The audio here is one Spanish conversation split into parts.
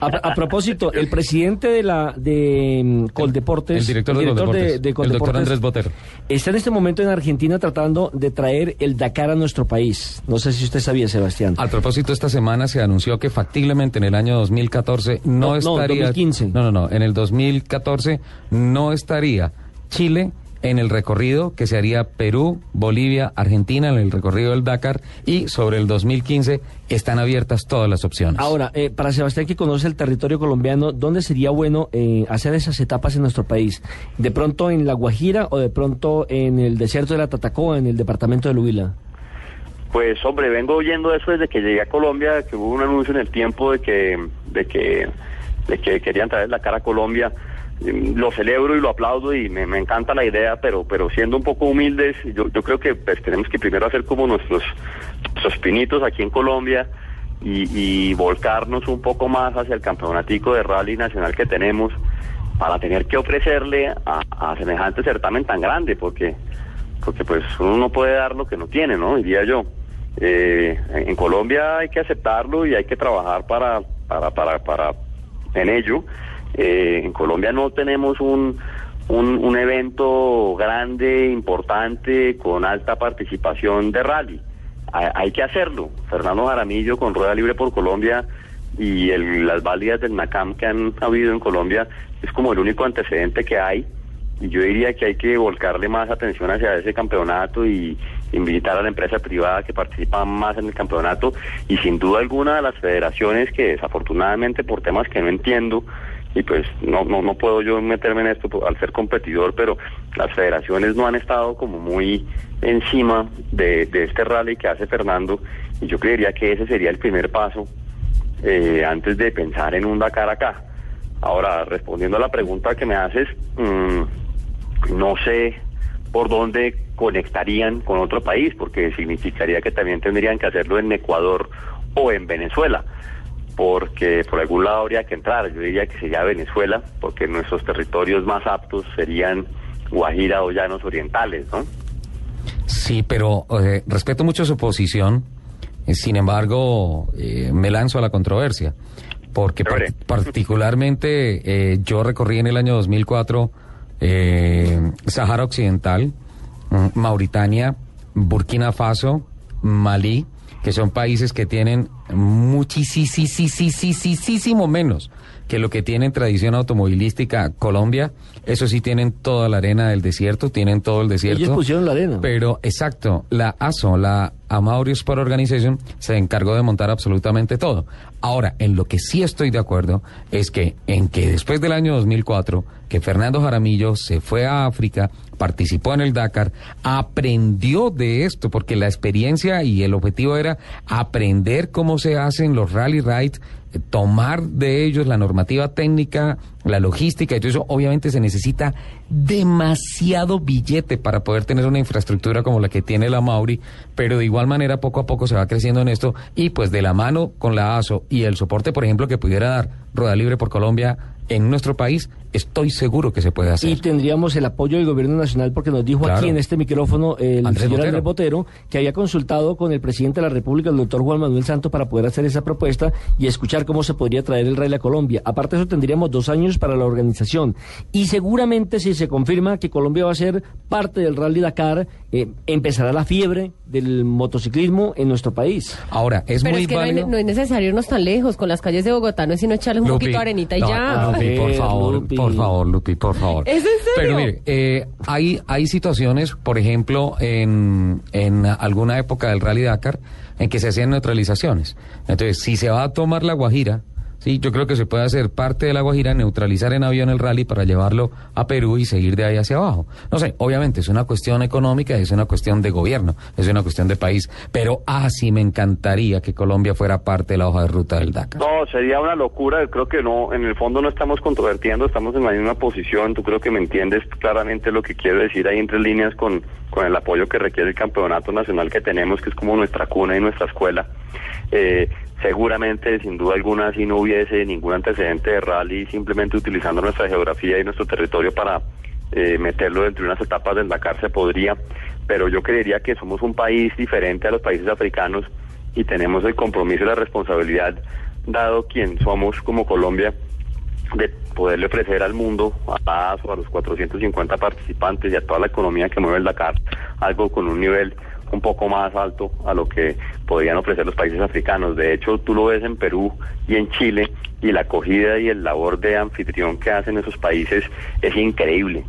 A, a propósito, el presidente de la de mm, Coldeportes, El director de Coldeportes, el doctor Andrés Botero. está en este momento en Argentina tratando de traer el Dakar a nuestro país. No sé si usted sabía, Sebastián. Al propósito, esta semana se anunció que factiblemente en el año 2014 no, No, no, estaría... 2015. No, no, no. En el 2014 no estaría Chile en el recorrido que se haría Perú, Bolivia, Argentina en el recorrido del Dakar y sobre el 2015 están abiertas todas las opciones. Ahora, eh, para Sebastián que conoce el territorio colombiano, ¿dónde sería bueno eh, hacer esas etapas en nuestro país? ¿De pronto en La Guajira o de pronto en el desierto de la Tatacoa, en el departamento de Huila? Pues hombre, vengo oyendo eso desde que llegué a Colombia, que hubo un anuncio en el tiempo de que, de que, de que querían traer la cara a Colombia. Lo celebro y lo aplaudo y me, me encanta la idea, pero, pero siendo un poco humildes, yo, yo creo que pues, tenemos que primero hacer como nuestros, nuestros pinitos aquí en Colombia y, y volcarnos un poco más hacia el campeonatico de rally nacional que tenemos para tener que ofrecerle a, a semejante certamen tan grande, porque porque pues uno no puede dar lo que no tiene, ¿no? Diría yo. Eh, en Colombia hay que aceptarlo y hay que trabajar para, para, para, para en ello. Eh, en Colombia no tenemos un, un, evento grande, importante, con alta participación de rally. Hay, que hacerlo. Fernando Jaramillo con Rueda Libre por Colombia y el- las válidas del NACAM que han habido en Colombia es como el único antecedente que hay y yo diría que hay que volcarle más atención hacia ese campeonato y invitar a la empresa privada que participa más en el campeonato y sin duda alguna a las federaciones que desafortunadamente por temas que no entiendo y pues no, no, no puedo yo meterme en esto al ser competidor, pero las federaciones no han estado como muy encima de, de este rally que hace Fernando y yo creería que ese sería el primer paso eh, antes de pensar en un Dakar acá. Ahora, respondiendo a la pregunta que me haces, mm, no sé por dónde conectarían con otro país, porque significaría que también tendrían que hacerlo en Ecuador o en Venezuela, porque por algún lado habría que entrar. Yo diría que sería Venezuela, porque nuestros territorios más aptos serían Guajira o Llanos Orientales, ¿no? Sí, pero eh, respeto mucho su posición. eh, sin embargo, eh, me lanzo a la controversia. Porque par- particularmente eh, yo recorrí en el año 2004 eh, Sahara Occidental, mm, Mauritania, Burkina Faso, Malí, que son países que tienen muchísimo menos que lo que tienen tradición automovilística Colombia. Eso sí tienen toda la arena del desierto, tienen todo el desierto. Ellos pusieron la arena. Pero exacto, la ASO, la Amauri Sport Organization, se encargó de montar absolutamente todo. Ahora, en lo que sí estoy de acuerdo es que en que después del año 2004, que Fernando Jaramillo se fue a África, participó en el Dakar, aprendió de esto, porque la experiencia y el objetivo era aprender cómo se hacen los rally rides, eh, tomar de ellos la normativa técnica, la logística y todo eso, obviamente se necesita demasiado billete para poder tener una infraestructura como la que tiene la Mauri, pero de igual manera poco a poco se va creciendo en esto y pues de la mano con la ASO y el soporte, por ejemplo, que pudiera dar Rueda Libre por Colombia en nuestro país, estoy seguro que se puede hacer. Y tendríamos el apoyo del gobierno nacional porque nos dijo Claro. aquí en este micrófono el Andrés señor Botero. Andrés Botero que había consultado con el presidente de la República, el doctor Juan Manuel Santos, para poder hacer esa propuesta y escuchar cómo se podría traer el rally a Colombia. Aparte de eso, tendríamos dos años para la organización. Y seguramente si se confirma que Colombia va a ser parte del Rally Dakar, eh, empezará la fiebre del motociclismo en nuestro país. Ahora, es Pero muy es que no, hay- válido. no es necesario irnos tan lejos. Con las calles de Bogotá no es sino echarle un Lupi, poquito de arenita y no, ya. Lupi, por ver, favor, Lupi. por favor, Lupi, por favor. ¿Es en serio? Pero mire, eh, hay, hay situaciones, por ejemplo, en, en alguna época del Rally Dakar, en que se hacían neutralizaciones. Entonces, si se va a tomar la Guajira, Sí, yo creo que se puede hacer parte de la Guajira, neutralizar en avión el rally para llevarlo a Perú y seguir de ahí hacia abajo. No sé, obviamente es una cuestión económica, es una cuestión de gobierno, es una cuestión de país, pero así me encantaría que Colombia fuera parte de la hoja de ruta del Dakar. No, sería una locura. Creo que no, en el fondo no estamos controvertiendo, estamos en la misma posición. Tú creo que me entiendes claramente lo que quiero decir ahí entre líneas con, con el apoyo que requiere el campeonato nacional que tenemos, que es como nuestra cuna y nuestra escuela. Eh, seguramente, sin duda alguna, si no hubiese ningún antecedente de rally, simplemente utilizando nuestra geografía y nuestro territorio para eh, meterlo dentro de unas etapas del Dakar se podría, pero yo creería que somos un país diferente a los países africanos y tenemos el compromiso y la responsabilidad, dado quien somos como Colombia, de poderle ofrecer al mundo, a ASO, a los 450 participantes y a toda la economía que mueve el Dakar, algo con un nivel un poco más alto a lo que podrían ofrecer los países africanos. De hecho, tú lo ves en Perú y en Chile y la acogida y el labor de anfitrión que hacen esos países es increíble.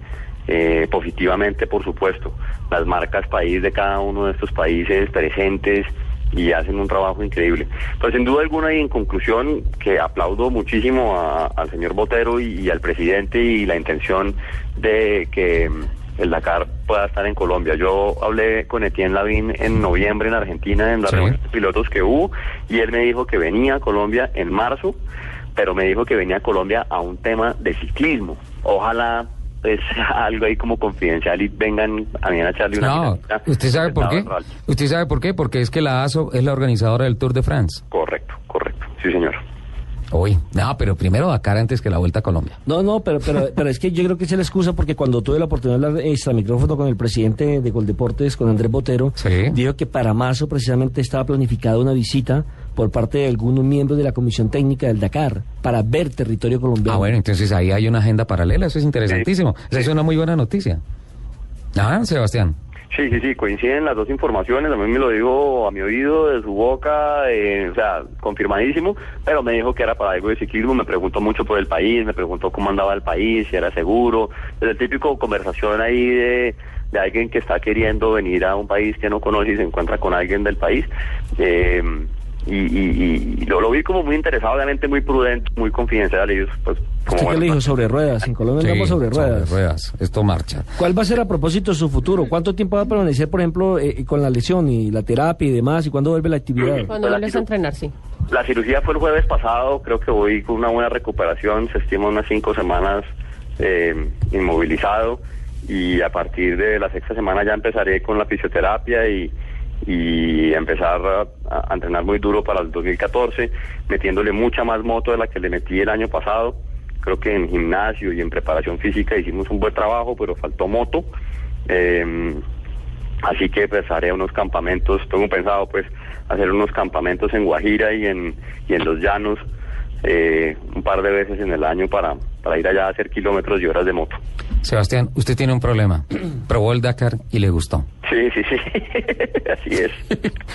Eh, positivamente, por supuesto. Las marcas país de cada uno de estos países presentes y hacen un trabajo increíble. Pues sin duda alguna y en conclusión que aplaudo muchísimo a- al señor Botero y, y al presidente y la intención de que mm, el Dakar pueda estar en Colombia. Yo hablé con Etienne Lavín en noviembre en Argentina en la Sí. reunión de pilotos que hubo y él me dijo que venía a Colombia en marzo, pero me dijo que venía a Colombia a un tema de ciclismo. Ojalá pues algo ahí como confidencial y vengan a mí a echarle una No, ¿usted sabe por qué? ¿Usted sabe por qué? Porque es que la ASO es la organizadora del Tour de France. Correcto, correcto. Sí, señor. Uy, no, pero primero Dakar antes que la Vuelta a Colombia. No, no, pero, pero, pero es que yo creo que se la excusa porque cuando tuve la oportunidad de hablar extra micrófono con el presidente de Coldeportes, con Andrés Botero, Sí. dijo que para marzo precisamente estaba planificada una visita por parte de algunos miembros de la Comisión Técnica del Dakar para ver territorio colombiano. Ah, bueno, entonces ahí hay una agenda paralela, eso es interesantísimo. Esa es una muy buena noticia. Ah, Sebastián. Sí, sí, sí, coinciden las dos informaciones, a mí me lo dijo a mi oído, de su boca, eh, o sea, confirmadísimo, pero me dijo que era para algo de ciclismo, me preguntó mucho por el país, me preguntó cómo andaba el país, si era seguro, es el típico conversación ahí de, de alguien que está queriendo venir a un país que no conoce y se encuentra con alguien del país. Eh, y, y, y lo, lo vi como muy interesado, obviamente muy prudente, muy confidencial, ellos pues como... ¿Usted qué bueno, le dijo sobre ruedas? En Colombia andamos sobre ruedas. ruedas. Esto marcha. ¿Cuál va a ser a propósito su futuro? ¿Cuánto tiempo va a permanecer, por ejemplo, eh, con la lesión y la terapia y demás? ¿Y cuándo vuelve la actividad? Cuando vuelves a entrenar, sí. La cirugía fue el jueves pasado, creo que voy con una buena recuperación, se estima unas cinco semanas eh, inmovilizado y a partir de la sexta semana ya empezaré con la fisioterapia y, y empezar a, entrenar muy duro para el 2014, metiéndole mucha más moto de la que le metí el año pasado. Creo que en gimnasio y en preparación física hicimos un buen trabajo, pero faltó moto. Eh, Así que pues haré unos campamentos, tengo pensado pues hacer unos campamentos en Guajira y en, y en los llanos eh, un par de veces en el año para, para ir allá a hacer kilómetros y horas de moto. Sebastián, usted tiene un problema. Probó el Dakar y le gustó. Sí, sí, sí, así es,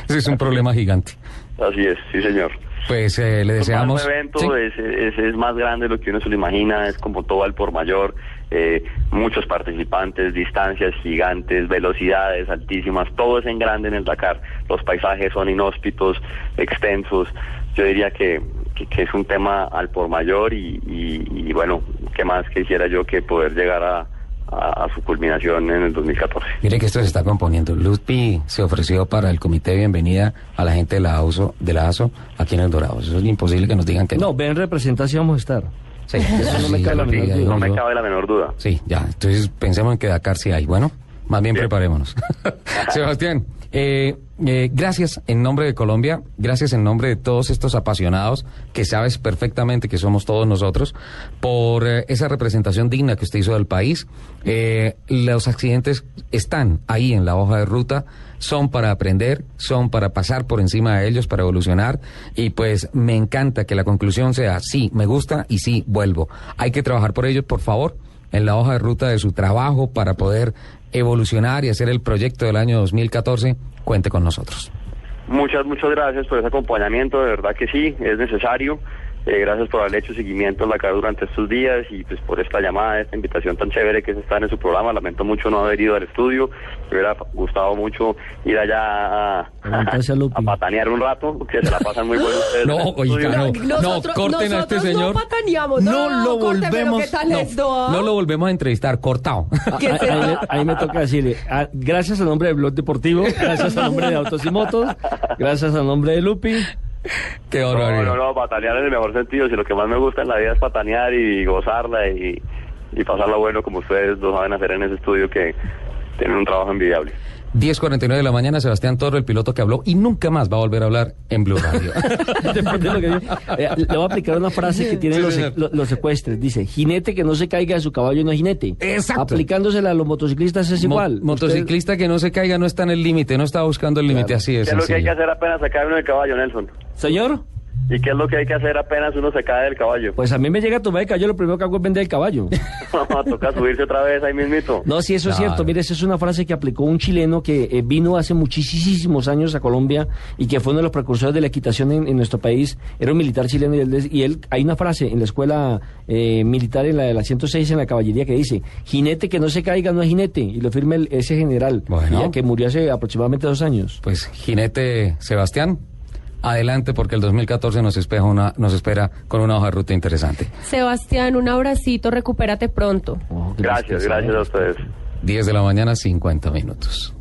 Ese es un problema gigante. así es, sí señor. Pues eh, le Es deseamos... un evento, Sí. es, es, es más grande de lo que uno se lo imagina, es como todo al por mayor, eh, muchos participantes, distancias gigantes, velocidades altísimas, todo es en grande en el Dakar. Los paisajes son inhóspitos, extensos. Yo diría que, que, que es un tema al por mayor y, y, y bueno, ¿qué más quisiera yo que poder llegar a, a, a su culminación en el 2014? Mire que esto se está componiendo. Luzpi se ofreció para el comité de bienvenida a la gente de la ASO, de la ASO aquí en El Dorado. Eso es imposible que nos digan que no. No, ven representación vamos a estar. Sí, eso no me cabe la menor duda. No me cabe la menor duda. Sí, ya. Entonces pensemos en que Dakar sí hay. Bueno, más bien Bien. preparémonos. Sebastián, eh, eh, gracias en nombre de Colombia, gracias en nombre de todos estos apasionados, que sabes perfectamente que somos todos nosotros, por eh, esa representación digna que usted hizo del país. Eh, los accidentes están ahí en la hoja de ruta, son para aprender, son para pasar por encima de ellos, para evolucionar, y pues me encanta que la conclusión sea, sí, me gusta y sí, vuelvo. Hay que trabajar por ellos, por favor en la hoja de ruta de su trabajo para poder evolucionar y hacer el proyecto del año 2014, cuente con nosotros. Muchas, muchas gracias por ese acompañamiento, de verdad que sí, es necesario. Eh, gracias por haber hecho seguimiento a la cara durante estos días y pues por esta llamada, esta invitación tan chévere que se está en su programa. Lamento mucho no haber ido al estudio. Me hubiera gustado mucho ir allá a, a a patanear un rato, que se la pasan muy bueno ustedes. No, oiga, estudio. no. Nosotros- corten a este señor. No pataneamos, No lo volvemos- ¿qué tal No, ah? no lo volvemos a entrevistar, cortado. ¿Qué Ahí, me, toca decirle, ah, gracias al nombre de Blog Deportivo, gracias al nombre de Autos y Motos, gracias al nombre de Lupi. Qué No, barbaridad. no, no, patanear en el mejor sentido. Si lo que más me gusta en la vida es patanear y gozarla y, y pasarla bueno como ustedes lo saben hacer en ese estudio que tienen un trabajo envidiable. 10.49 de la mañana, Sebastián Toro, el piloto que habló y nunca más va a volver a hablar en Blue Radio. Después de lo que dijo. Eh, le voy a aplicar una frase que tienen Sí, los, los secuestres. Dice, jinete que no se caiga de su caballo no es jinete. Exacto. Aplicándosela a los motociclistas es Mo- igual. motociclista que no se caiga no está en el límite, no está buscando el límite, así ¿Qué es. es lo que hay que hacer apenas se cae uno del caballo, Nelson? Señor, ¿Y qué es lo que hay que hacer apenas uno se cae del caballo? pues a mí me llega a tomar el caballo, lo primero que hago es vender el caballo. Toca subirse otra vez ahí mismito. No, sí, eso es cierto. Mire, esa es una frase que aplicó un chileno que eh, vino hace muchísimos años a Colombia y que fue uno de los precursores de la equitación en, en nuestro país. Era un militar chileno y él, y él- hay una frase en la escuela eh, militar, en la de la 106 en la caballería, que dice, jinete que no se caiga no es jinete. Y lo firma el- ese general, Bueno. ya que murió hace aproximadamente dos años. Pues jinete Sebastián, adelante porque el 2014 nos espera una, nos espera con una hoja de ruta interesante. Sebastián, un abracito, recupérate pronto. Oh, Gracias, gracias a ustedes. 10 de la mañana, 50 minutos.